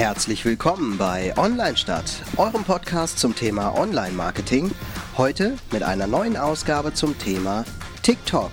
Herzlich willkommen bei Online Stadt, eurem Podcast zum Thema Online-Marketing. Heute mit einer neuen Ausgabe zum Thema TikTok.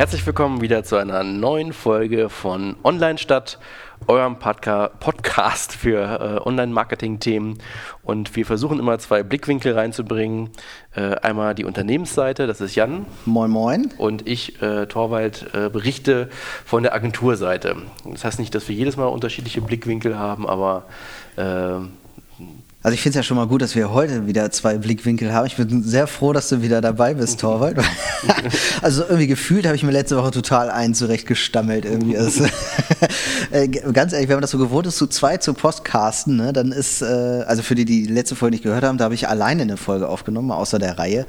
Herzlich willkommen wieder zu einer neuen Folge von Online Stadt, eurem Podca Podcast für äh, Online-Marketing-Themen. Und wir versuchen immer zwei Blickwinkel reinzubringen. Äh, einmal die Unternehmensseite, das ist Jan. Moin, moin. Und ich, äh, Torwald, äh, berichte von der Agenturseite. Das heißt nicht, dass wir jedes Mal unterschiedliche Blickwinkel haben, aber äh, also ich finde es ja schon mal gut, dass wir heute wieder zwei Blickwinkel haben. Ich bin sehr froh, dass du wieder dabei bist, Torwald. also irgendwie gefühlt habe ich mir letzte Woche total ein zurechtgestammelt. Irgendwie. Also, äh, ganz ehrlich, wenn man das so gewohnt ist, zu zweit zu Postcasten, ne, dann ist, äh, also für die, die die letzte Folge nicht gehört haben, da habe ich alleine eine Folge aufgenommen, außer der Reihe.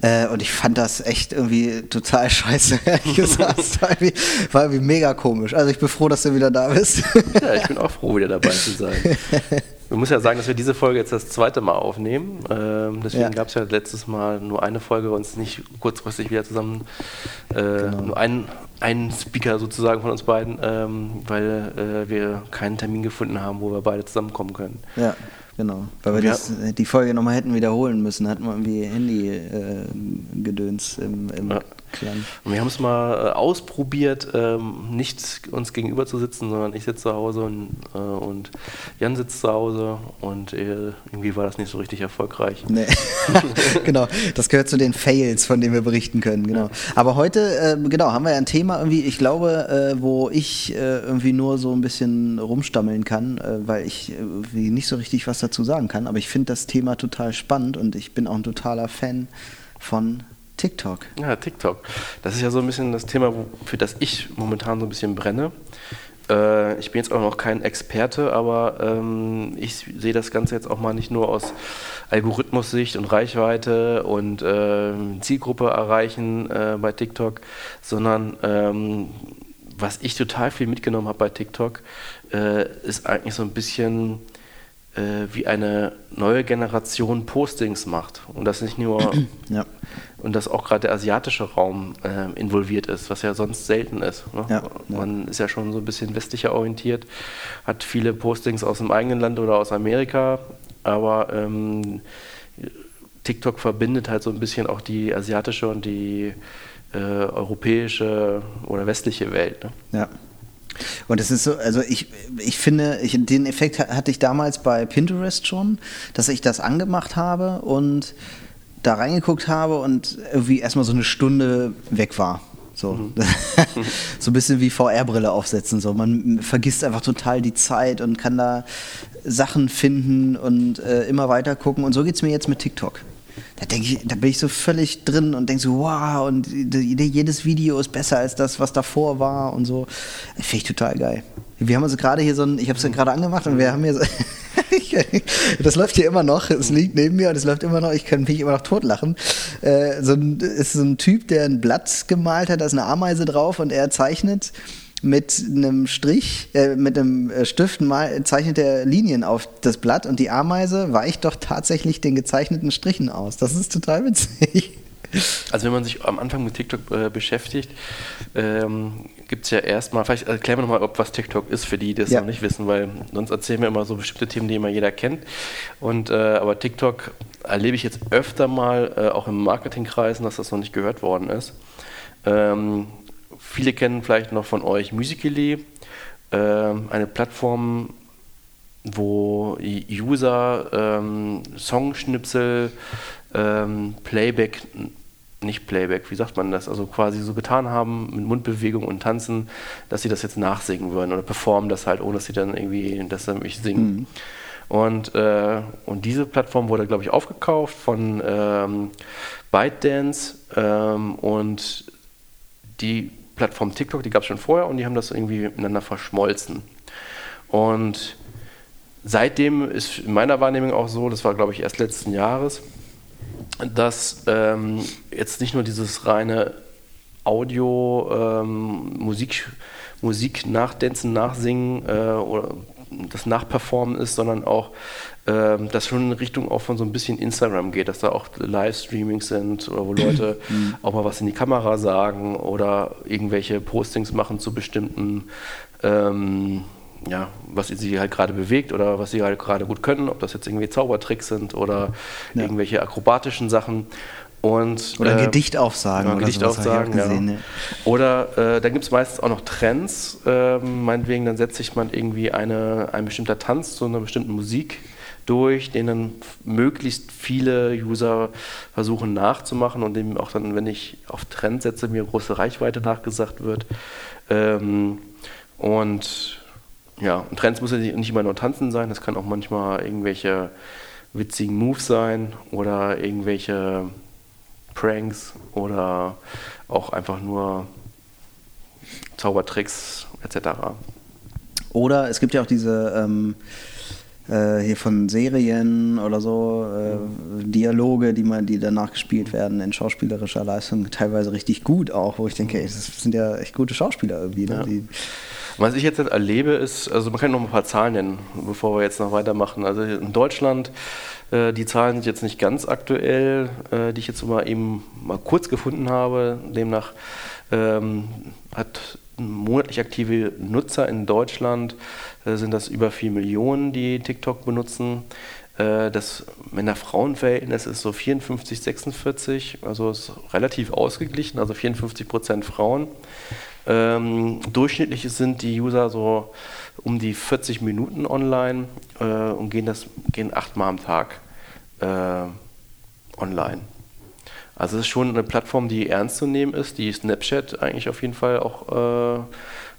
Äh, und ich fand das echt irgendwie total scheiße, ehrlich gesagt. War irgendwie, war irgendwie mega komisch. Also ich bin froh, dass du wieder da bist. ja, ich bin auch froh, wieder dabei zu sein. Man muss ja sagen, dass wir diese Folge jetzt das zweite Mal aufnehmen. Ähm, deswegen ja. gab es ja letztes Mal nur eine Folge, uns nicht kurzfristig wieder zusammen, äh, genau. nur einen, einen Speaker sozusagen von uns beiden, ähm, weil äh, wir keinen Termin gefunden haben, wo wir beide zusammenkommen können. Ja, genau. Weil wir ja. das, die Folge nochmal hätten wiederholen müssen, hatten wir irgendwie Handy-Gedöns äh, im, im ja. Klang. Und wir haben es mal äh, ausprobiert, ähm, nicht uns gegenüber zu sitzen, sondern ich sitze zu Hause und, äh, und Jan sitzt zu Hause und äh, irgendwie war das nicht so richtig erfolgreich. Nee. genau, das gehört zu den Fails, von denen wir berichten können, genau. Ja. Aber heute, äh, genau, haben wir ja ein Thema irgendwie, ich glaube, äh, wo ich äh, irgendwie nur so ein bisschen rumstammeln kann, weil ich irgendwie nicht so richtig was dazu sagen kann, aber ich finde das Thema total spannend und ich bin auch ein totaler Fan von TikTok. Ja, TikTok. Das ist ja so ein bisschen das Thema, für das ich momentan so ein bisschen brenne. Äh, ich bin jetzt auch noch kein Experte, aber ähm, ich sehe das Ganze jetzt auch mal nicht nur aus Algorithmus-Sicht und Reichweite und äh, Zielgruppe erreichen äh, bei TikTok, sondern ähm, was ich total viel mitgenommen habe bei TikTok, äh, ist eigentlich so ein bisschen wie eine neue Generation Postings macht. Und das nicht nur, ja. und dass auch gerade der asiatische Raum äh, involviert ist, was ja sonst selten ist. Ne? Ja, Man ja. ist ja schon so ein bisschen westlicher orientiert, hat viele Postings aus dem eigenen Land oder aus Amerika, aber ähm, TikTok verbindet halt so ein bisschen auch die asiatische und die äh, europäische oder westliche Welt. Ne? Ja. Und es ist so, also ich, ich finde, ich, den Effekt hatte ich damals bei Pinterest schon, dass ich das angemacht habe und da reingeguckt habe und irgendwie erstmal so eine Stunde weg war. So, mhm. so ein bisschen wie VR-Brille aufsetzen. So. Man vergisst einfach total die Zeit und kann da Sachen finden und äh, immer weiter gucken. Und so geht es mir jetzt mit TikTok da denke ich, da bin ich so völlig drin und denke so, wow, und jedes Video ist besser als das, was davor war und so. Finde ich total geil. Wir haben also gerade hier so ein, ich habe es gerade angemacht und wir haben hier so, das läuft hier immer noch, es liegt neben mir und es läuft immer noch, ich kann mich immer noch totlachen. Äh, so ein, ist so ein Typ, der ein Blatt gemalt hat, da ist eine Ameise drauf und er zeichnet mit einem Strich, äh, mit einem äh, Stift mal, zeichnet er Linien auf das Blatt und die Ameise weicht doch tatsächlich den gezeichneten Strichen aus. Das ist total witzig. Also wenn man sich am Anfang mit TikTok äh, beschäftigt, ähm, gibt es ja erstmal, vielleicht erklären wir nochmal, was TikTok ist, für die, die das ja. noch nicht wissen, weil sonst erzählen wir immer so bestimmte Themen, die immer jeder kennt. Und, äh, aber TikTok erlebe ich jetzt öfter mal, äh, auch im Marketingkreisen, dass das noch nicht gehört worden ist. Ähm, Viele kennen vielleicht noch von euch Musical.ly, äh, eine Plattform, wo User ähm, Songschnipsel, ähm, Playback, nicht Playback, wie sagt man das, also quasi so getan haben mit Mundbewegung und Tanzen, dass sie das jetzt nachsingen würden oder performen das halt, ohne dass sie dann irgendwie das nämlich singen. Mhm. Und, äh, und diese Plattform wurde, glaube ich, aufgekauft von ähm, ByteDance ähm, und die Plattform TikTok, die gab es schon vorher und die haben das irgendwie miteinander verschmolzen. Und seitdem ist in meiner Wahrnehmung auch so, das war glaube ich erst letzten Jahres, dass ähm, jetzt nicht nur dieses reine Audio, ähm, Musik, Musik nachdänzen, nachsingen äh, oder das Nachperformen ist, sondern auch, ähm, dass schon in Richtung auch von so ein bisschen Instagram geht, dass da auch Livestreamings sind oder wo Leute mhm. auch mal was in die Kamera sagen oder irgendwelche Postings machen zu bestimmten ähm, ja, was sie halt gerade bewegt oder was sie halt gerade gut können, ob das jetzt irgendwie Zaubertricks sind oder ja. irgendwelche akrobatischen Sachen. Und, oder äh, Gedicht aufsagen. Oder Gedicht aufsagen, gesehen, ja. ja. Oder äh, dann gibt es meistens auch noch Trends. Äh, meinetwegen, dann setzt sich man irgendwie eine, ein bestimmter Tanz zu einer bestimmten Musik durch, den dann möglichst viele User versuchen nachzumachen und dem auch dann, wenn ich auf Trend setze, mir große Reichweite nachgesagt wird. Ähm, und ja, und Trends muss ja nicht immer nur tanzen sein, das kann auch manchmal irgendwelche witzigen Moves sein oder irgendwelche Pranks oder auch einfach nur Zaubertricks etc. Oder es gibt ja auch diese ähm, äh, hier von Serien oder so äh, Dialoge, die man, die danach gespielt werden in schauspielerischer Leistung, teilweise richtig gut auch, wo ich denke, ey, das sind ja echt gute Schauspieler irgendwie. Ne? Ja. Was ich jetzt erlebe, ist, also man kann noch ein paar Zahlen nennen, bevor wir jetzt noch weitermachen. Also in Deutschland, äh, die Zahlen sind jetzt nicht ganz aktuell, äh, die ich jetzt mal eben mal kurz gefunden habe. Demnach ähm, hat monatlich aktive Nutzer in Deutschland äh, sind das über 4 Millionen, die TikTok benutzen. Äh, das Männer-Frauen-Verhältnis ist so 54, 46, also ist relativ ausgeglichen, also 54 Prozent Frauen. Ähm, durchschnittlich sind die User so um die 40 Minuten online äh, und gehen, das, gehen achtmal am Tag äh, online. Also es ist schon eine Plattform, die ernst zu nehmen ist, die Snapchat eigentlich auf jeden Fall auch äh,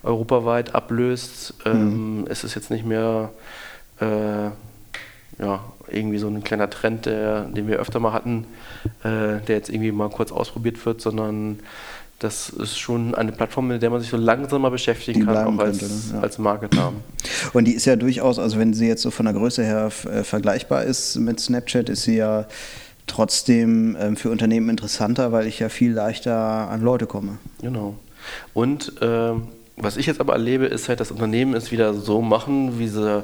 europaweit ablöst. Ähm, mhm. Es ist jetzt nicht mehr äh, ja, irgendwie so ein kleiner Trend, der, den wir öfter mal hatten, äh, der jetzt irgendwie mal kurz ausprobiert wird, sondern das ist schon eine Plattform, mit der man sich so langsam mal beschäftigen kann, auch als, könnte, ne? ja. als Marketer. Und die ist ja durchaus, also wenn sie jetzt so von der Größe her äh, vergleichbar ist mit Snapchat, ist sie ja trotzdem ähm, für Unternehmen interessanter, weil ich ja viel leichter an Leute komme. Genau. Und ähm, was ich jetzt aber erlebe, ist halt, dass Unternehmen es wieder so machen, wie sie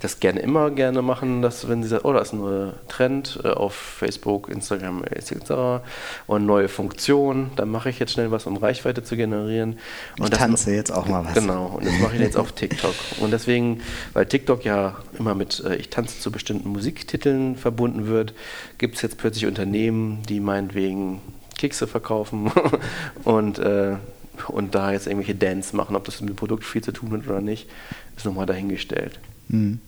das gerne immer gerne machen, dass wenn sie sagen, oh, da ist ein Trend äh, auf Facebook, Instagram etc. und neue Funktion, dann mache ich jetzt schnell was, um Reichweite zu generieren. Und ich tanze jetzt auch mal was. Genau, und das mache ich jetzt auf TikTok. Und deswegen, weil TikTok ja immer mit äh, ich tanze zu bestimmten Musiktiteln verbunden wird, gibt es jetzt plötzlich Unternehmen, die meinetwegen Kekse verkaufen und äh, und da jetzt irgendwelche Dance machen, ob das mit dem Produkt viel zu tun hat oder nicht, ist nochmal dahingestellt. Mhm.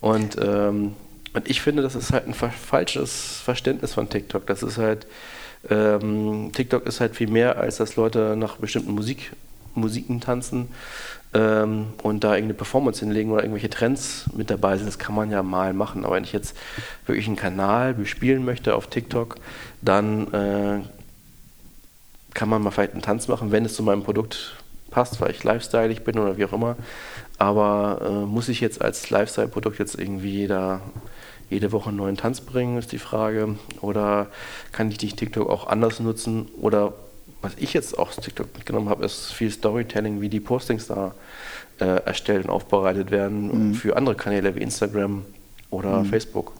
Und, ähm, und ich finde, das ist halt ein falsches Verständnis von TikTok. Das ist halt, ähm, TikTok ist halt viel mehr, als dass Leute nach bestimmten Musik, Musiken tanzen ähm, und da irgendeine Performance hinlegen oder irgendwelche Trends mit dabei sind. Das kann man ja mal machen. Aber wenn ich jetzt wirklich einen Kanal bespielen möchte auf TikTok, dann äh, kann man mal vielleicht einen Tanz machen, wenn es zu meinem Produkt passt, weil ich lifestyleig bin oder wie auch immer. Aber äh, muss ich jetzt als Lifestyle-Produkt jetzt irgendwie da jede Woche einen neuen Tanz bringen, ist die Frage. Oder kann ich die TikTok auch anders nutzen? Oder was ich jetzt auch aus TikTok mitgenommen habe, ist viel Storytelling, wie die Postings da äh, erstellt und aufbereitet werden mhm. für andere Kanäle wie Instagram oder mhm. Facebook.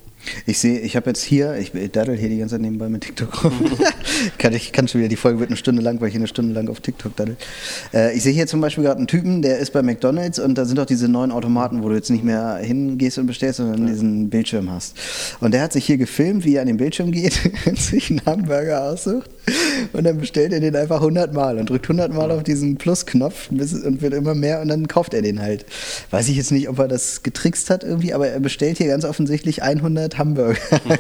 Ich sehe, ich habe jetzt hier, ich daddel hier die ganze Zeit nebenbei mit TikTok rum. kann, ich kann schon wieder, die Folge wird eine Stunde lang, weil ich eine Stunde lang auf TikTok daddel. Äh, ich sehe hier zum Beispiel gerade einen Typen, der ist bei McDonalds und da sind auch diese neuen Automaten, wo du jetzt nicht mehr hingehst und bestellst, sondern ja. diesen Bildschirm hast. Und der hat sich hier gefilmt, wie er an den Bildschirm geht, sich einen Hamburger aussucht und dann bestellt er den einfach 100 Mal und drückt 100 Mal auf diesen Plus-Knopf und wird immer mehr und dann kauft er den halt. Weiß ich jetzt nicht, ob er das getrickst hat irgendwie, aber er bestellt hier ganz offensichtlich 100 Hamburger.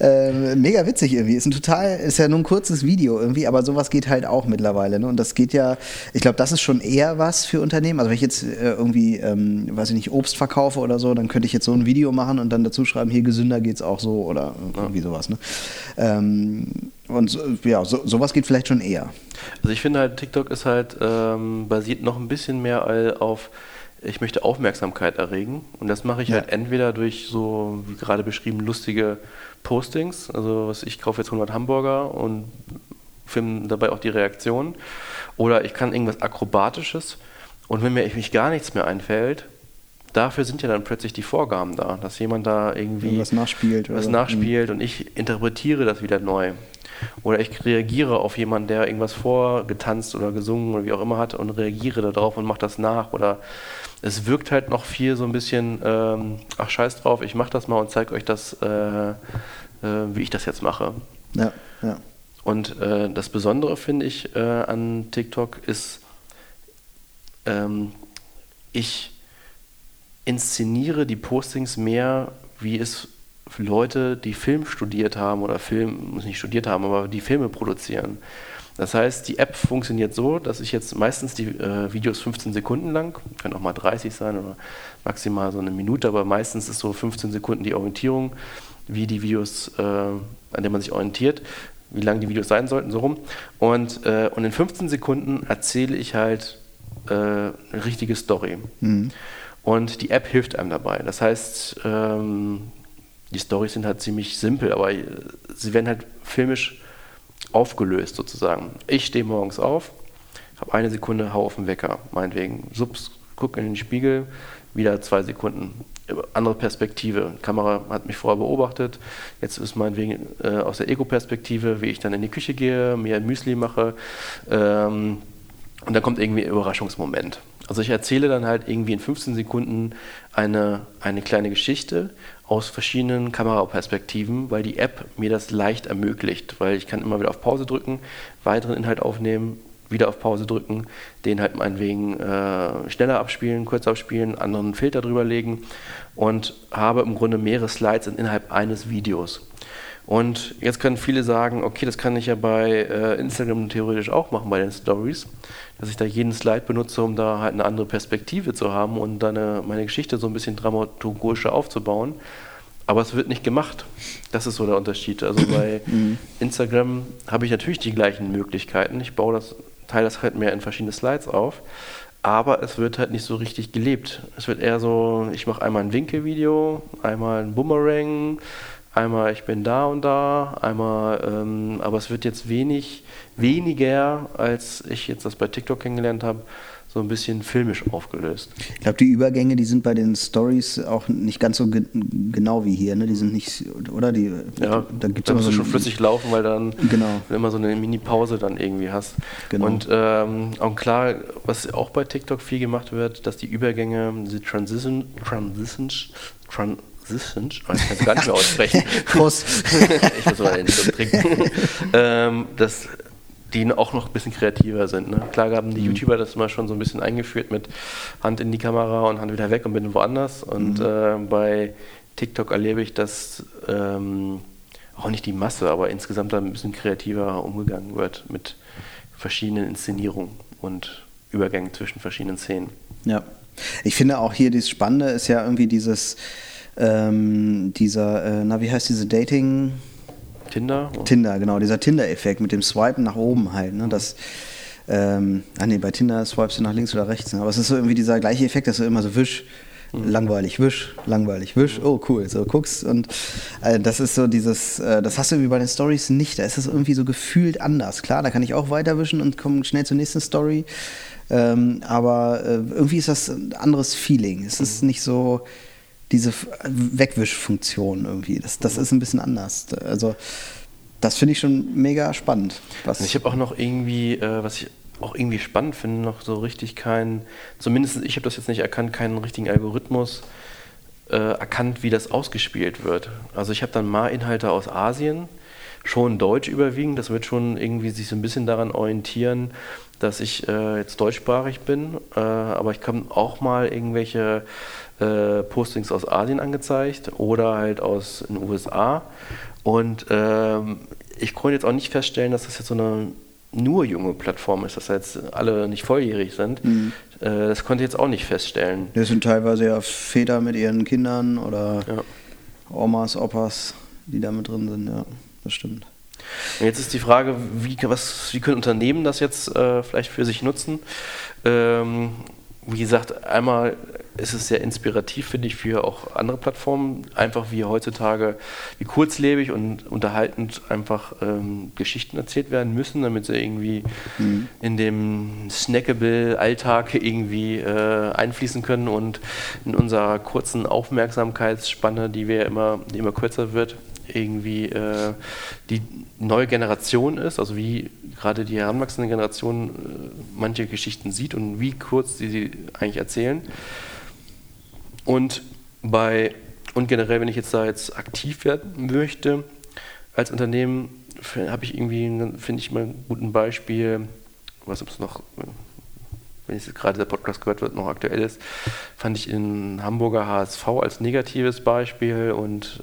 ähm, mega witzig irgendwie. Ist ein total, ist ja nur ein kurzes Video irgendwie, aber sowas geht halt auch mittlerweile. Ne? Und das geht ja, ich glaube, das ist schon eher was für Unternehmen. Also wenn ich jetzt äh, irgendwie, ähm, weiß ich nicht, Obst verkaufe oder so, dann könnte ich jetzt so ein Video machen und dann dazu schreiben, hier gesünder geht's auch so oder irgendwie sowas. Ne? Ähm, und ja, so, sowas geht vielleicht schon eher. Also ich finde halt, TikTok ist halt ähm, basiert noch ein bisschen mehr auf, ich möchte Aufmerksamkeit erregen. Und das mache ich ja. halt entweder durch so, wie gerade beschrieben, lustige Postings. Also was ich kaufe jetzt 100 Hamburger und filme dabei auch die Reaktion. Oder ich kann irgendwas Akrobatisches Und wenn mir mich gar nichts mehr einfällt, dafür sind ja dann plötzlich die Vorgaben da, dass jemand da irgendwie was nachspielt, was nachspielt mhm. und ich interpretiere das wieder neu. Oder ich reagiere auf jemanden, der irgendwas vorgetanzt oder gesungen oder wie auch immer hat und reagiere darauf und mache das nach. Oder es wirkt halt noch viel so ein bisschen, ähm, ach scheiß drauf, ich mache das mal und zeige euch das, äh, äh, wie ich das jetzt mache. Ja, ja. Und äh, das Besondere finde ich äh, an TikTok ist, ähm, ich inszeniere die Postings mehr, wie es Leute, die Film studiert haben oder Film, nicht studiert haben, aber die Filme produzieren. Das heißt, die App funktioniert so, dass ich jetzt meistens die äh, Videos 15 Sekunden lang, können auch mal 30 sein oder maximal so eine Minute, aber meistens ist so 15 Sekunden die Orientierung, wie die Videos, äh, an denen man sich orientiert, wie lang die Videos sein sollten, so rum. Und, äh, und in 15 Sekunden erzähle ich halt äh, eine richtige Story. Mhm. Und die App hilft einem dabei. Das heißt, ähm, die Storys sind halt ziemlich simpel, aber sie werden halt filmisch aufgelöst sozusagen. Ich stehe morgens auf, habe eine Sekunde, hau auf den Wecker, meinetwegen. Subs, guck in den Spiegel, wieder zwei Sekunden. Andere Perspektive. Die Kamera hat mich vorher beobachtet. Jetzt ist meinetwegen äh, aus der Ego-Perspektive, wie ich dann in die Küche gehe, mir Müsli mache. Ähm, und dann kommt irgendwie ein Überraschungsmoment. Also ich erzähle dann halt irgendwie in 15 Sekunden eine, eine kleine Geschichte aus verschiedenen Kameraperspektiven, weil die App mir das leicht ermöglicht, weil ich kann immer wieder auf Pause drücken, weiteren Inhalt aufnehmen, wieder auf Pause drücken, den halt meinetwegen äh, schneller abspielen, kürzer abspielen, anderen Filter drüber legen und habe im Grunde mehrere Slides innerhalb eines Videos. Und jetzt können viele sagen, okay, das kann ich ja bei äh, Instagram theoretisch auch machen, bei den Stories, dass ich da jeden Slide benutze, um da halt eine andere Perspektive zu haben und dann eine, meine Geschichte so ein bisschen dramaturgischer aufzubauen. Aber es wird nicht gemacht. Das ist so der Unterschied. Also bei mhm. Instagram habe ich natürlich die gleichen Möglichkeiten. Ich baue das, teile das halt mehr in verschiedene Slides auf. Aber es wird halt nicht so richtig gelebt. Es wird eher so, ich mache einmal ein Winkelvideo, einmal ein Boomerang, Einmal ich bin da und da, einmal, ähm, aber es wird jetzt wenig, weniger, als ich jetzt das bei TikTok kennengelernt habe, so ein bisschen filmisch aufgelöst. Ich glaube, die Übergänge, die sind bei den Stories auch nicht ganz so ge genau wie hier, ne? Die sind nicht, oder? Die, ja, da gibt es immer so schon flüssig laufen, weil dann genau. immer so eine Mini-Pause dann irgendwie hast. Genau. Und ähm, auch klar, was auch bei TikTok viel gemacht wird, dass die Übergänge, diese Transition, Transitions, Tran Transitions, ich kann es gar nicht mehr aussprechen. Prost. ich muss mal einen Schluck trinken. ähm, dass die auch noch ein bisschen kreativer sind. Ne? Klar haben die mhm. YouTuber das mal schon so ein bisschen eingeführt mit Hand in die Kamera und Hand wieder weg und bin woanders. Und mhm. äh, bei TikTok erlebe ich, dass ähm, auch nicht die Masse, aber insgesamt ein bisschen kreativer umgegangen wird mit verschiedenen Inszenierungen und Übergängen zwischen verschiedenen Szenen. Ja. Ich finde auch hier das Spannende ist ja irgendwie dieses, ähm, dieser, äh, na, wie heißt diese Dating? Tinder? Tinder, genau, dieser Tinder-Effekt mit dem Swipen nach oben halt. Ne? Das, ähm, ah nee, bei Tinder swipest du nach links oder rechts. Ne? Aber es ist so irgendwie dieser gleiche Effekt, dass du immer so wisch, mhm. langweilig, wisch, langweilig, wisch, oh cool, so guckst und äh, das ist so dieses, äh, das hast du irgendwie bei den Stories nicht, da ist es irgendwie so gefühlt anders. Klar, da kann ich auch weiterwischen und komme schnell zur nächsten Story, ähm, aber äh, irgendwie ist das ein anderes Feeling. Es ist mhm. nicht so, diese Wegwischfunktion irgendwie. Das, das ist ein bisschen anders. Also das finde ich schon mega spannend. Ich habe auch noch irgendwie, äh, was ich auch irgendwie spannend finde, noch so richtig keinen, zumindest ich habe das jetzt nicht erkannt, keinen richtigen Algorithmus äh, erkannt, wie das ausgespielt wird. Also ich habe dann mal Inhalte aus Asien, schon Deutsch überwiegend, das wird schon irgendwie sich so ein bisschen daran orientieren, dass ich äh, jetzt deutschsprachig bin, äh, aber ich kann auch mal irgendwelche äh, Postings aus Asien angezeigt oder halt aus den USA. Und ähm, ich konnte jetzt auch nicht feststellen, dass das jetzt so eine nur junge Plattform ist, dass jetzt alle nicht volljährig sind. Mhm. Äh, das konnte ich jetzt auch nicht feststellen. Das sind teilweise ja Väter mit ihren Kindern oder ja. Omas, Opas, die da mit drin sind, ja, das stimmt. Und jetzt ist die Frage, wie, was, wie können Unternehmen das jetzt äh, vielleicht für sich nutzen? Ähm, wie gesagt, einmal ist es sehr inspirativ, finde ich, für auch andere Plattformen, einfach wie heutzutage, wie kurzlebig und unterhaltend einfach ähm, Geschichten erzählt werden müssen, damit sie irgendwie mhm. in dem Snackable-Alltag irgendwie äh, einfließen können und in unserer kurzen Aufmerksamkeitsspanne, die wir immer, die immer kürzer wird, irgendwie äh, die neue Generation ist, also wie gerade die heranwachsende Generation äh, manche Geschichten sieht und wie kurz sie sie eigentlich erzählen. Und bei und generell, wenn ich jetzt da jetzt aktiv werden möchte als Unternehmen, habe ich irgendwie, finde ich mal ein gutes Beispiel, was es noch, wenn jetzt gerade der Podcast gehört wird, noch aktuell ist, fand ich in Hamburger HSV als negatives Beispiel und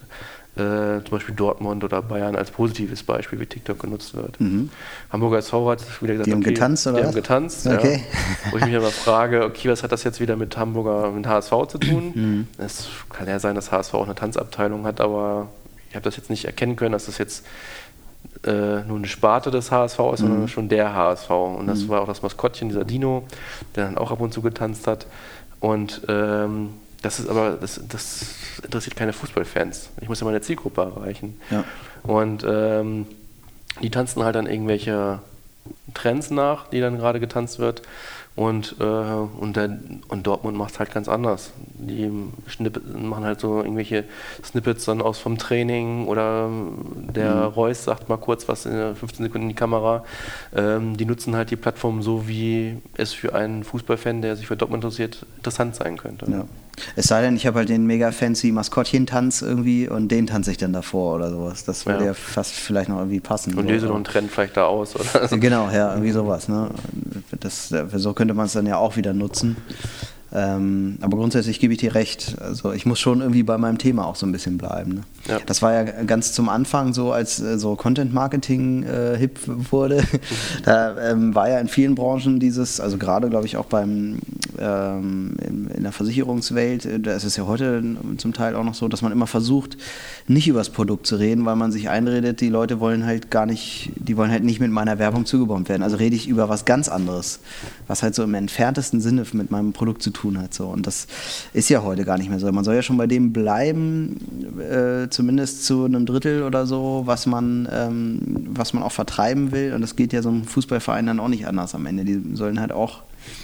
äh, zum Beispiel Dortmund oder Bayern als positives Beispiel, wie TikTok genutzt wird. Mhm. Hamburger SV hat wieder gesagt, die haben okay, getanzt, oder? Die haben getanzt, okay. ja. Wo ich mich aber frage, okay, was hat das jetzt wieder mit Hamburger, mit HSV zu tun? Mhm. Es kann ja sein, dass HSV auch eine Tanzabteilung hat, aber ich habe das jetzt nicht erkennen können, dass das jetzt äh, nur eine Sparte des HSV ist, mhm. sondern schon der HSV. Und das mhm. war auch das Maskottchen, dieser Dino, der dann auch ab und zu getanzt hat. Und ähm, das ist aber, das, das interessiert keine Fußballfans. Ich muss ja meine Zielgruppe erreichen. Ja. Und ähm, die tanzen halt dann irgendwelche Trends nach, die dann gerade getanzt wird. Und, äh, und, der, und Dortmund macht es halt ganz anders. Die machen halt so irgendwelche Snippets dann aus vom Training oder der mhm. Reus sagt mal kurz was in 15 Sekunden in die Kamera. Ähm, die nutzen halt die Plattform so, wie es für einen Fußballfan, der sich für Dortmund interessiert, interessant sein könnte. Ja. Es sei denn, ich habe halt den mega fancy Maskottchen-Tanz irgendwie und den tanze ich dann davor oder sowas. Das würde ja. ja. fast vielleicht noch irgendwie passen. Und löse noch einen Trend vielleicht da aus, oder? Genau, ja, irgendwie sowas. Ne? Das, so könnte man es dann ja auch wieder nutzen. Ähm, aber grundsätzlich gebe ich dir recht. Also ich muss schon irgendwie bei meinem Thema auch so ein bisschen bleiben. Ne? Ja. Das war ja ganz zum Anfang so, als äh, so Content Marketing äh, hip wurde. da ähm, war ja in vielen Branchen dieses, also gerade glaube ich auch beim ähm, in, in, der Versicherungswelt, äh, da ist es ja heute zum Teil auch noch so, dass man immer versucht, nicht über das Produkt zu reden, weil man sich einredet, die Leute wollen halt gar nicht, die wollen halt nicht mit meiner Werbung zugebombt werden. Also rede ich über was ganz anderes, was halt so im entferntesten Sinne mit meinem Produkt zu tun hat. So. Und das ist ja heute gar nicht mehr so. Man soll ja schon bei dem bleiben, äh, zumindest zu einem Drittel oder so, was man, ähm, was man auch vertreiben will. Und das geht ja so einem Fußballverein dann auch nicht anders am Ende. Die sollen halt auch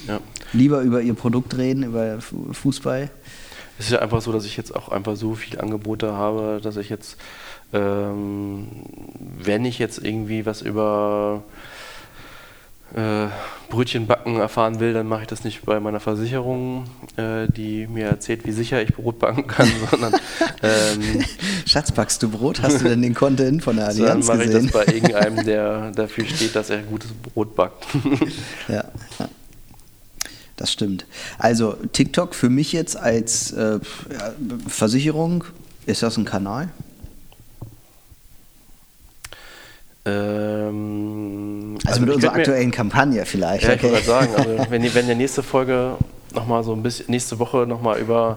ja. lieber über ihr Produkt reden, über Fußball. Es ist ja einfach so, dass ich jetzt auch einfach so viele Angebote habe, dass ich jetzt, ähm, wenn ich jetzt irgendwie was über äh, Brötchen backen erfahren will, dann mache ich das nicht bei meiner Versicherung, äh, die mir erzählt, wie sicher ich Brot backen kann, sondern ähm, Schatz, backst du Brot? Hast du denn den Content von der Allianz Dann mache ich das bei irgendeinem, der dafür steht, dass er gutes Brot backt. ja, ja. Das stimmt. Also TikTok für mich jetzt als äh, Versicherung, ist das ein Kanal? Ähm, also, also, mit unserer aktuellen mir, Kampagne vielleicht. Ja, okay. ich würde sagen, also wenn, wenn die nächste Folge nochmal so ein bisschen, nächste Woche nochmal über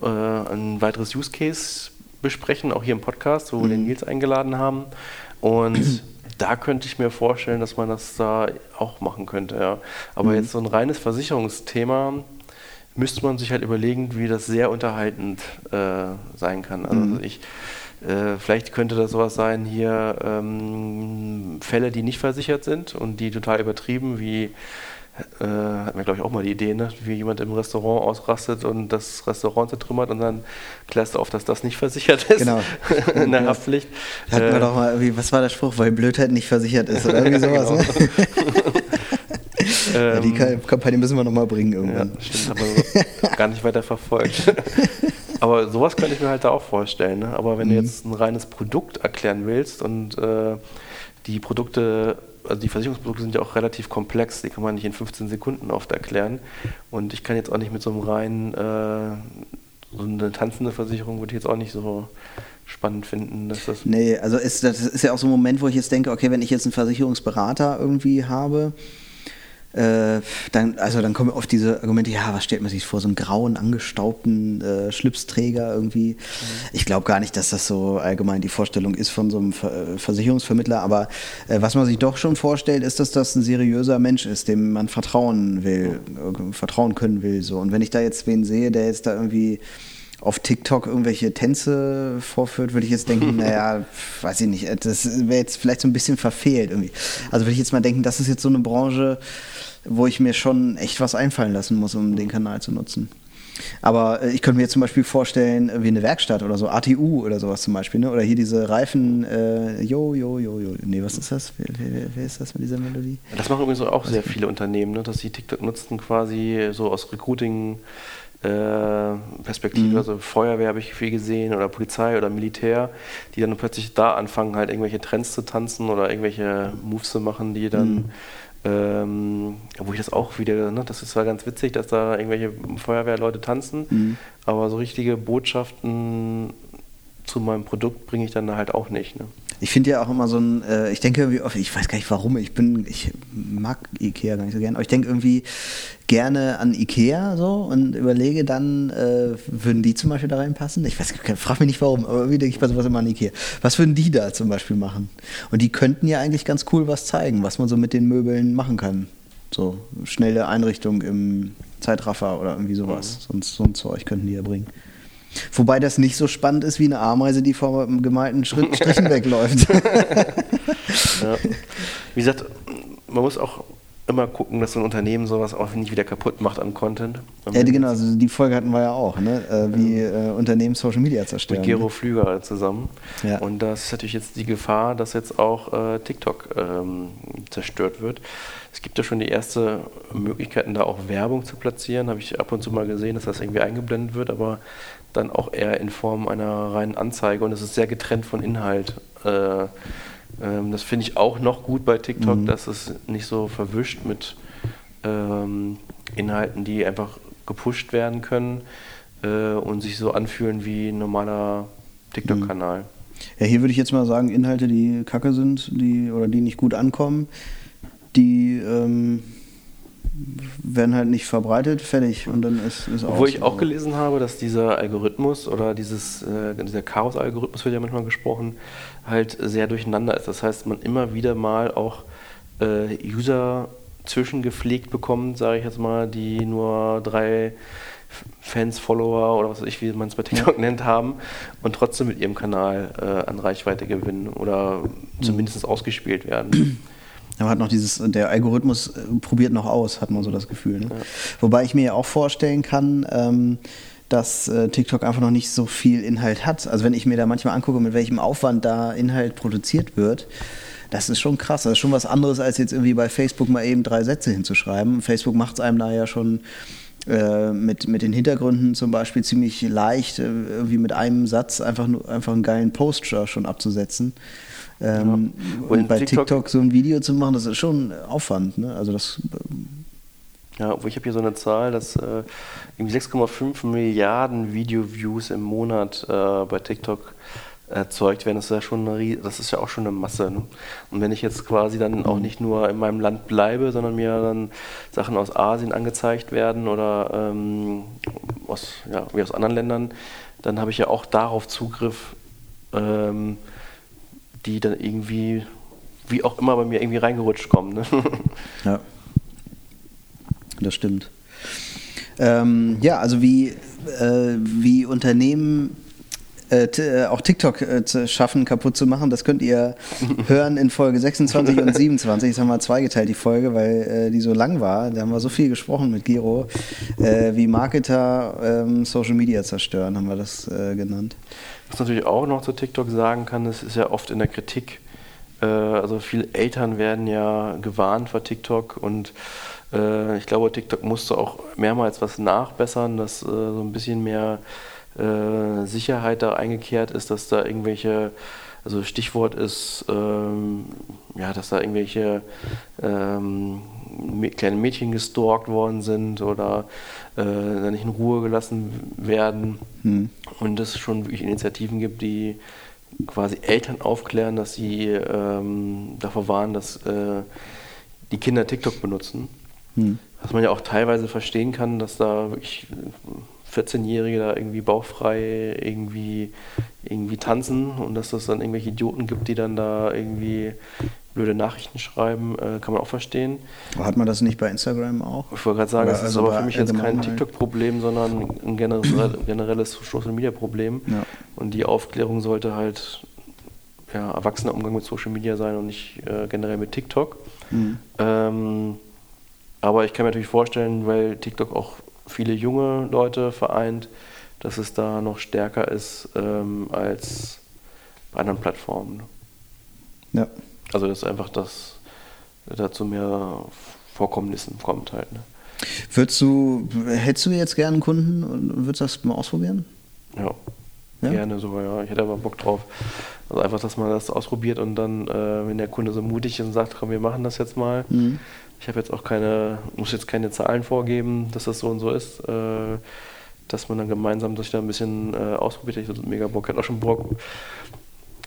äh, ein weiteres Use Case besprechen, auch hier im Podcast, wo mhm. wir den mhm. Nils eingeladen haben. Und da könnte ich mir vorstellen, dass man das da auch machen könnte. Ja. Aber mhm. jetzt so ein reines Versicherungsthema müsste man sich halt überlegen, wie das sehr unterhaltend äh, sein kann. Also mhm. ich äh, vielleicht könnte das sowas sein, hier ähm, Fälle, die nicht versichert sind und die total übertrieben, wie äh, hatten wir glaube ich auch mal die Idee, ne? wie jemand im Restaurant ausrastet und das Restaurant zertrümmert und dann klärst du auf, dass das nicht versichert ist genau. in der Haftpflicht. Hatten wir äh, doch mal irgendwie, was war der Spruch, weil Blödheit nicht versichert ist oder irgendwie sowas. genau. ne? ja, die ähm, Kampagne müssen wir nochmal bringen irgendwann. Ja, stimmt, aber gar nicht weiter verfolgt. Aber sowas könnte ich mir halt da auch vorstellen. Ne? Aber wenn mhm. du jetzt ein reines Produkt erklären willst und äh, die Produkte, also die Versicherungsprodukte sind ja auch relativ komplex, die kann man nicht in 15 Sekunden oft erklären. Und ich kann jetzt auch nicht mit so einem reinen, äh, so eine tanzende Versicherung würde ich jetzt auch nicht so spannend finden. Dass das nee, also ist, das ist ja auch so ein Moment, wo ich jetzt denke, okay, wenn ich jetzt einen Versicherungsberater irgendwie habe, äh, dann, also dann kommen oft diese Argumente, ja, was stellt man sich vor, so einen grauen, angestaubten äh, Schlipsträger irgendwie. Mhm. Ich glaube gar nicht, dass das so allgemein die Vorstellung ist von so einem Ver äh, Versicherungsvermittler, aber äh, was man sich doch schon vorstellt, ist, dass das ein seriöser Mensch ist, dem man vertrauen will, mhm. vertrauen können will. So. Und wenn ich da jetzt wen sehe, der jetzt da irgendwie auf TikTok irgendwelche Tänze vorführt, würde ich jetzt denken, naja, weiß ich nicht, das wäre jetzt vielleicht so ein bisschen verfehlt irgendwie. Also würde ich jetzt mal denken, das ist jetzt so eine Branche, wo ich mir schon echt was einfallen lassen muss, um den Kanal zu nutzen. Aber äh, ich könnte mir jetzt zum Beispiel vorstellen, wie eine Werkstatt oder so, ATU oder sowas zum Beispiel, ne? oder hier diese Reifen, äh, jo, jo, jo, jo. Nee, was ist das? Wer, wer, wer ist das mit dieser Melodie? Das machen übrigens auch sehr viele Unternehmen, ne? dass sie TikTok nutzen, quasi so aus Recruiting. Äh, Perspektive, mhm. also Feuerwehr habe ich viel gesehen oder Polizei oder Militär, die dann plötzlich da anfangen, halt irgendwelche Trends zu tanzen oder irgendwelche Moves zu machen, die dann mhm ähm, wo ich das auch wieder, ne, das ist zwar ganz witzig, dass da irgendwelche Feuerwehrleute tanzen, mhm. aber so richtige Botschaften zu meinem Produkt bringe ich dann halt auch nicht. Ne? Ich finde ja auch immer so ein, äh, ich denke irgendwie oft, ich weiß gar nicht warum, ich bin, ich mag Ikea gar nicht so gerne, aber ich denke irgendwie gerne an Ikea so und überlege dann, äh, würden die zum Beispiel da reinpassen? Ich weiß, frag mich nicht warum, aber irgendwie denke ich bei sowas immer an Ikea. Was würden die da zum Beispiel machen? Und die könnten ja eigentlich ganz cool was zeigen, was man so mit den Möbeln machen kann. So schnelle Einrichtung im Zeitraffer oder irgendwie sowas. Mhm. Sonst so ein Zeug könnten die ja bringen. Wobei das nicht so spannend ist wie eine Ameise, die vor gemalten Strichen wegläuft. ja. Wie gesagt, man muss auch immer gucken, dass so ein Unternehmen sowas auch nicht wieder kaputt macht an Content. Ja, genau, also die Folge hatten wir ja auch, ne? Äh, wie äh, Unternehmen Social Media zerstören. Mit Gero? Flüger zusammen. Ja. Und das ist natürlich jetzt die Gefahr, dass jetzt auch äh, TikTok ähm, zerstört wird. Es gibt ja schon die ersten Möglichkeiten, da auch Werbung zu platzieren. Habe ich ab und zu mal gesehen, dass das irgendwie eingeblendet wird, aber dann auch eher in Form einer reinen Anzeige und es ist sehr getrennt von Inhalt. Äh, ähm, das finde ich auch noch gut bei TikTok, mhm. dass es nicht so verwischt mit ähm, Inhalten, die einfach gepusht werden können äh, und sich so anfühlen wie ein normaler TikTok-Kanal. Mhm. Ja, hier würde ich jetzt mal sagen, Inhalte, die kacke sind, die oder die nicht gut ankommen, die ähm, werden halt nicht verbreitet, fertig und dann ist es auch. Wo ich auch gelesen habe, dass dieser Algorithmus oder dieses, äh, dieser Chaos-Algorithmus wird ja manchmal gesprochen, halt sehr durcheinander ist. Das heißt, man immer wieder mal auch äh, User zwischengepflegt bekommt, sage ich jetzt mal, die nur drei Fans, Follower oder was weiß ich, wie man es bei TikTok nennt, haben und trotzdem mit ihrem Kanal äh, an Reichweite gewinnen oder zumindest ausgespielt werden. Man hat noch dieses, der Algorithmus äh, probiert noch aus, hat man so das Gefühl. Ne? Ja. Wobei ich mir ja auch vorstellen kann, ähm, dass äh, TikTok einfach noch nicht so viel Inhalt hat. Also wenn ich mir da manchmal angucke, mit welchem Aufwand da Inhalt produziert wird, das ist schon krass. Das ist schon was anderes, als jetzt irgendwie bei Facebook mal eben drei Sätze hinzuschreiben. Facebook macht es einem da ja schon äh, mit, mit den Hintergründen zum Beispiel ziemlich leicht, äh, irgendwie mit einem Satz einfach, nur, einfach einen geilen Post schon abzusetzen. Ähm, ja. Und bei TikTok, TikTok, so ein Video zu machen, das ist schon Aufwand. Ne? Also das. Ja, wo ich habe hier so eine Zahl, dass äh, 6,5 Milliarden Video-Views im Monat äh, bei TikTok erzeugt werden. Das ist ja schon eine, das ist ja auch schon eine Masse. Ne? Und wenn ich jetzt quasi dann auch nicht nur in meinem Land bleibe, sondern mir dann Sachen aus Asien angezeigt werden oder ähm, aus, ja, wie aus anderen Ländern, dann habe ich ja auch darauf Zugriff. Ähm, die dann irgendwie, wie auch immer, bei mir irgendwie reingerutscht kommen. Ne? Ja, das stimmt. Ähm, ja, also wie, äh, wie Unternehmen äh, äh auch TikTok äh, zu schaffen, kaputt zu machen, das könnt ihr hören in Folge 26 und 27. Das haben wir zweigeteilt, die Folge, weil äh, die so lang war. Da haben wir so viel gesprochen mit Giro. Äh, wie Marketer ähm, Social Media zerstören, haben wir das genannt. Was natürlich auch noch zu TikTok sagen kann, das ist ja oft in der Kritik. Äh, also viele Eltern werden ja gewarnt vor TikTok und äh, ich glaube, TikTok musste auch mehrmals was nachbessern, dass äh, so ein bisschen mehr Sicherheit da eingekehrt ist, dass da irgendwelche also Stichwort ist, ähm, ja, dass da irgendwelche ähm, kleine Mädchen gestalkt worden sind oder äh, nicht in Ruhe gelassen werden. Hm. Und es schon wirklich Initiativen gibt, die quasi Eltern aufklären, dass sie ähm, davor warnen, dass äh, die Kinder TikTok benutzen. Hm. Was man ja auch teilweise verstehen kann, dass da wirklich 14-Jährige da irgendwie bauchfrei irgendwie, irgendwie tanzen und dass das dann irgendwelche Idioten gibt, die dann da irgendwie blöde Nachrichten schreiben, äh, kann man auch verstehen. Hat man das nicht bei Instagram auch? Ich wollte gerade sagen, Oder das also ist aber für mich jetzt kein TikTok-Problem, sondern ein generelles Social-Media-Problem. Ja. Und die Aufklärung sollte halt ja, erwachsener Umgang mit Social Media sein und nicht äh, generell mit TikTok. Mhm. Ähm, aber ich kann mir natürlich vorstellen, weil TikTok auch viele junge Leute vereint, dass es da noch stärker ist ähm, als bei anderen Plattformen. Ja. Also dass einfach das dazu mehr Vorkommnissen kommt halt. Ne? Würdest du, hättest du jetzt gerne einen Kunden und würdest das mal ausprobieren? Ja, ja? gerne sogar, ja. Ich hätte aber Bock drauf. Also einfach, dass man das ausprobiert und dann, äh, wenn der Kunde so mutig ist und sagt, komm, wir machen das jetzt mal. Mhm. Ich habe jetzt auch keine, muss jetzt keine Zahlen vorgeben, dass das so und so ist. Äh, dass man dann gemeinsam sich da ein bisschen äh, ausprobiert. Ich hatte mega Bock. Ich hatte auch schon Bock,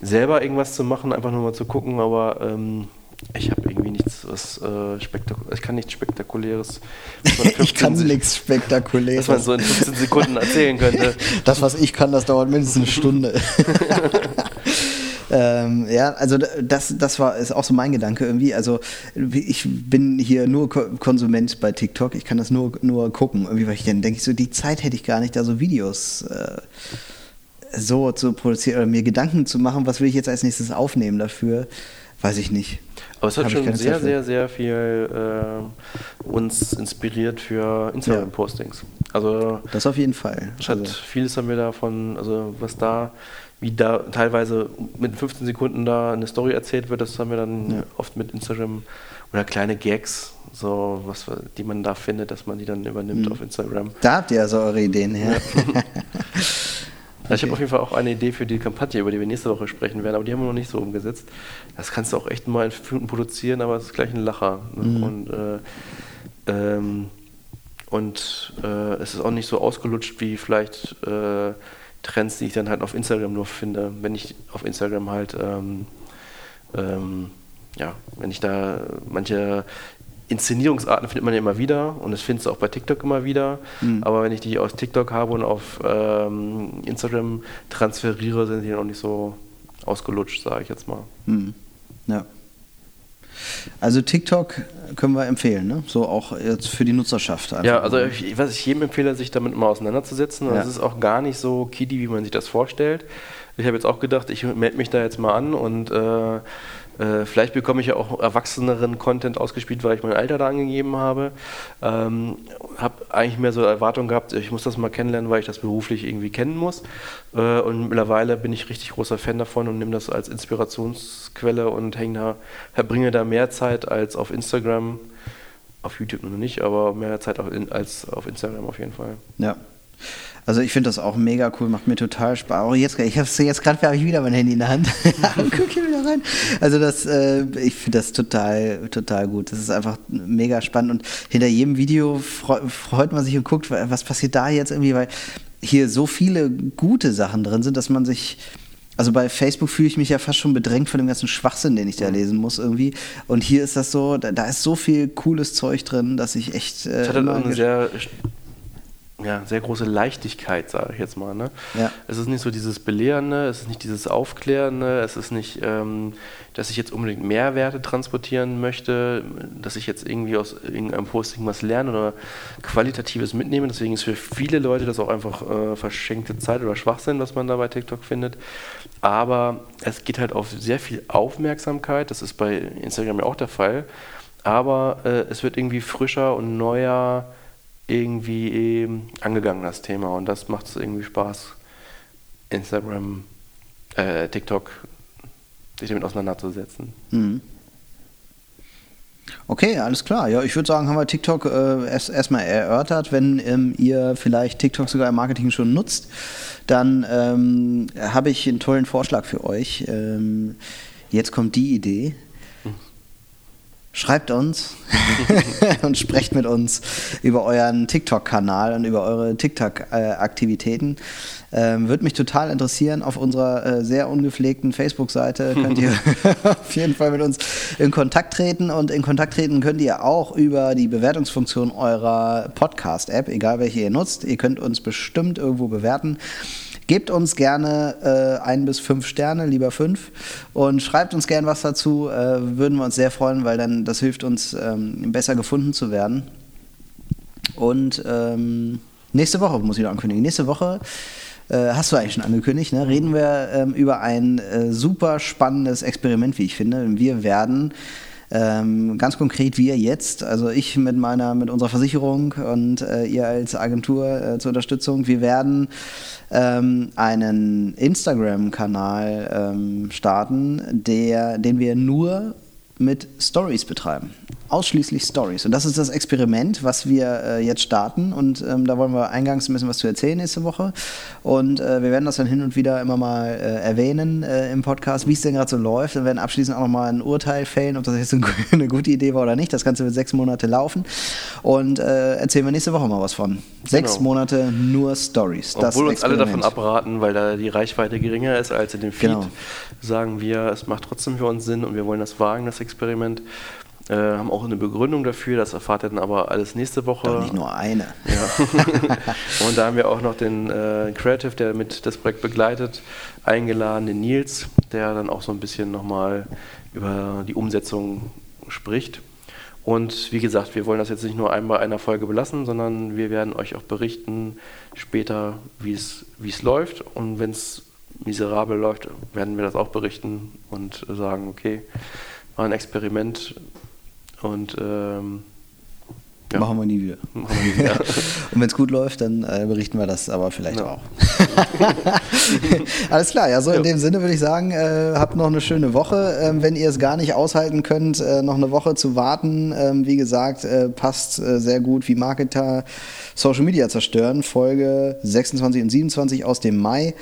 selber irgendwas zu machen, einfach nur mal zu gucken, aber ähm, ich habe irgendwie nichts, was äh, spektakuläres. Ich kann nichts Spektakuläres. ich kann nichts Spektakuläres. Was man so in 15 Sekunden erzählen könnte. Das, was ich kann, das dauert mindestens eine Stunde. Ähm, ja, also das, das war ist auch so mein Gedanke irgendwie. Also ich bin hier nur Konsument bei TikTok. Ich kann das nur, nur gucken, irgendwie, weil ich dann denke, so die Zeit hätte ich gar nicht, da so Videos äh, so zu produzieren oder mir Gedanken zu machen, was will ich jetzt als nächstes aufnehmen dafür, weiß ich nicht. Aber es hat schon sehr, sehr, sehr viel äh, uns inspiriert für Instagram-Postings. Also das auf jeden Fall. Also. vieles haben wir davon, also was da wie da teilweise mit 15 Sekunden da eine Story erzählt wird, das haben wir dann ja. oft mit Instagram oder kleine Gags, so was, die man da findet, dass man die dann übernimmt mhm. auf Instagram. Da habt ihr also eure Ideen her. Ja. Okay. Ich habe auf jeden Fall auch eine Idee für die Kampagne, über die wir nächste Woche sprechen werden, aber die haben wir noch nicht so umgesetzt. Das kannst du auch echt mal in fünf Minuten produzieren, aber es ist gleich ein Lacher. Ne? Mhm. Und, äh, ähm, und äh, es ist auch nicht so ausgelutscht wie vielleicht äh, Trends, die ich dann halt auf Instagram nur finde, wenn ich auf Instagram halt, ähm, ähm, ja, wenn ich da manche Inszenierungsarten findet man ja immer wieder und das findest du auch bei TikTok immer wieder. Mhm. Aber wenn ich die aus TikTok habe und auf ähm, Instagram transferiere, sind die auch nicht so ausgelutscht, sage ich jetzt mal. Mhm. Ja. Also TikTok können wir empfehlen, ne? so auch jetzt für die Nutzerschaft. Ja, also ich, was ich jedem empfehle, sich damit mal auseinanderzusetzen. Und ja. das ist auch gar nicht so kiddie, wie man sich das vorstellt. Ich habe jetzt auch gedacht, ich melde mich da jetzt mal an und äh, äh, vielleicht bekomme ich ja auch erwachseneren Content ausgespielt, weil ich mein Alter da angegeben habe. Ähm, habe eigentlich mehr so Erwartungen gehabt, ich muss das mal kennenlernen, weil ich das beruflich irgendwie kennen muss. Äh, und mittlerweile bin ich richtig großer Fan davon und nehme das als Inspirationsquelle und häng da, verbringe da mehr Zeit als auf Instagram. Auf YouTube noch nicht, aber mehr Zeit als auf Instagram auf jeden Fall. Ja. Also ich finde das auch mega cool, macht mir total Spaß. Auch jetzt, ich habe jetzt gerade habe ich wieder mein Handy in der Hand. Guck hier wieder rein. Also das, äh, ich finde das total, total gut. Das ist einfach mega spannend und hinter jedem Video freut man sich und guckt, was passiert da jetzt irgendwie, weil hier so viele gute Sachen drin sind, dass man sich also bei Facebook fühle ich mich ja fast schon bedrängt von dem ganzen Schwachsinn, den ich da lesen muss irgendwie. Und hier ist das so, da, da ist so viel cooles Zeug drin, dass ich echt. Äh, ich hatte eine sehr ja, sehr große Leichtigkeit, sage ich jetzt mal. Ne? Ja. Es ist nicht so dieses Belehrende, es ist nicht dieses Aufklärende, es ist nicht, ähm, dass ich jetzt unbedingt Mehrwerte transportieren möchte, dass ich jetzt irgendwie aus irgendeinem Posting was lerne oder Qualitatives mitnehme. Deswegen ist für viele Leute das auch einfach äh, verschenkte Zeit oder Schwachsinn, was man da bei TikTok findet. Aber es geht halt auf sehr viel Aufmerksamkeit, das ist bei Instagram ja auch der Fall. Aber äh, es wird irgendwie frischer und neuer irgendwie eben angegangen, das Thema. Und das macht es irgendwie Spaß, Instagram, äh, TikTok, sich damit auseinanderzusetzen. Mhm. Okay, alles klar. Ja, ich würde sagen, haben wir TikTok äh, erst erstmal erörtert. Wenn ähm, ihr vielleicht TikTok sogar im Marketing schon nutzt, dann ähm, habe ich einen tollen Vorschlag für euch. Ähm, jetzt kommt die Idee. Schreibt uns und sprecht mit uns über euren TikTok-Kanal und über eure TikTok-Aktivitäten. Ähm, Würde mich total interessieren. Auf unserer äh, sehr ungepflegten Facebook-Seite könnt ihr auf jeden Fall mit uns in Kontakt treten. Und in Kontakt treten könnt ihr auch über die Bewertungsfunktion eurer Podcast-App, egal welche ihr nutzt. Ihr könnt uns bestimmt irgendwo bewerten. Gebt uns gerne äh, ein bis fünf Sterne, lieber fünf, und schreibt uns gerne was dazu. Äh, würden wir uns sehr freuen, weil dann das hilft uns, ähm, besser gefunden zu werden. Und ähm, nächste Woche muss ich noch ankündigen. Nächste Woche äh, hast du eigentlich schon angekündigt, ne? reden wir ähm, über ein äh, super spannendes Experiment, wie ich finde. Wir werden ähm, ganz konkret wir jetzt, also ich mit meiner, mit unserer Versicherung und äh, ihr als Agentur äh, zur Unterstützung, wir werden ähm, einen Instagram-Kanal ähm, starten, der, den wir nur mit Stories betreiben ausschließlich Stories. Und das ist das Experiment, was wir äh, jetzt starten. Und ähm, da wollen wir eingangs ein bisschen was zu erzählen nächste Woche. Und äh, wir werden das dann hin und wieder immer mal äh, erwähnen äh, im Podcast, wie es denn gerade so läuft. Wir werden abschließend auch nochmal ein Urteil fällen, ob das jetzt eine gute Idee war oder nicht. Das Ganze wird sechs Monate laufen. Und äh, erzählen wir nächste Woche mal was von. Sechs genau. Monate nur Stories. Obwohl uns alle davon abraten, weil da die Reichweite geringer ist als in dem Feed, genau. sagen wir, es macht trotzdem für uns Sinn und wir wollen das wagen, das Experiment. Äh, haben auch eine Begründung dafür, das erfahrt ihr dann aber alles nächste Woche. Doch nicht nur eine. Ja. und da haben wir auch noch den äh, Creative, der mit das Projekt begleitet, eingeladen, den Nils, der dann auch so ein bisschen nochmal über die Umsetzung spricht. Und wie gesagt, wir wollen das jetzt nicht nur einmal einer Folge belassen, sondern wir werden euch auch berichten später, wie es läuft. Und wenn es miserabel läuft, werden wir das auch berichten und sagen, okay, war ein Experiment, und ähm, ja. Machen wir nie wieder. Wir nie wieder. und wenn es gut läuft, dann äh, berichten wir das aber vielleicht ja. auch. Alles klar, ja, so in dem Sinne würde ich sagen, äh, habt noch eine schöne Woche. Ähm, wenn ihr es gar nicht aushalten könnt, äh, noch eine Woche zu warten, ähm, wie gesagt, äh, passt äh, sehr gut wie Marketer Social Media zerstören. Folge 26 und 27 aus dem Mai.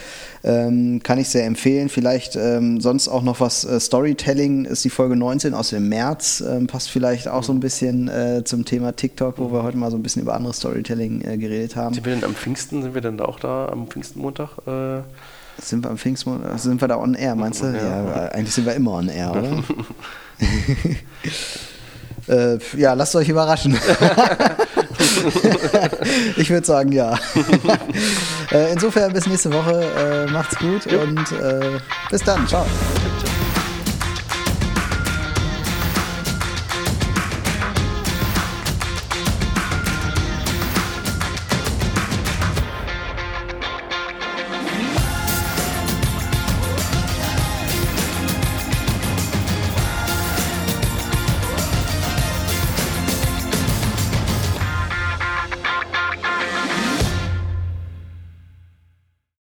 Ähm, kann ich sehr empfehlen. Vielleicht ähm, sonst auch noch was äh, Storytelling ist die Folge 19 aus dem März. Ähm, passt vielleicht auch so ein bisschen äh, zum Thema TikTok, wo wir heute mal so ein bisschen über andere Storytelling geredet haben. Sind wir denn am Pfingsten, sind wir denn auch da am Pfingstenmontag? Äh? Sind wir am Pfingstmontag, sind wir da on air, meinst du? Ja, ja eigentlich sind wir immer on air, oder? äh, ja, lasst euch überraschen. ich würde sagen, ja. äh, insofern bis nächste Woche. Äh, macht's gut jo. und äh, bis dann. Ciao.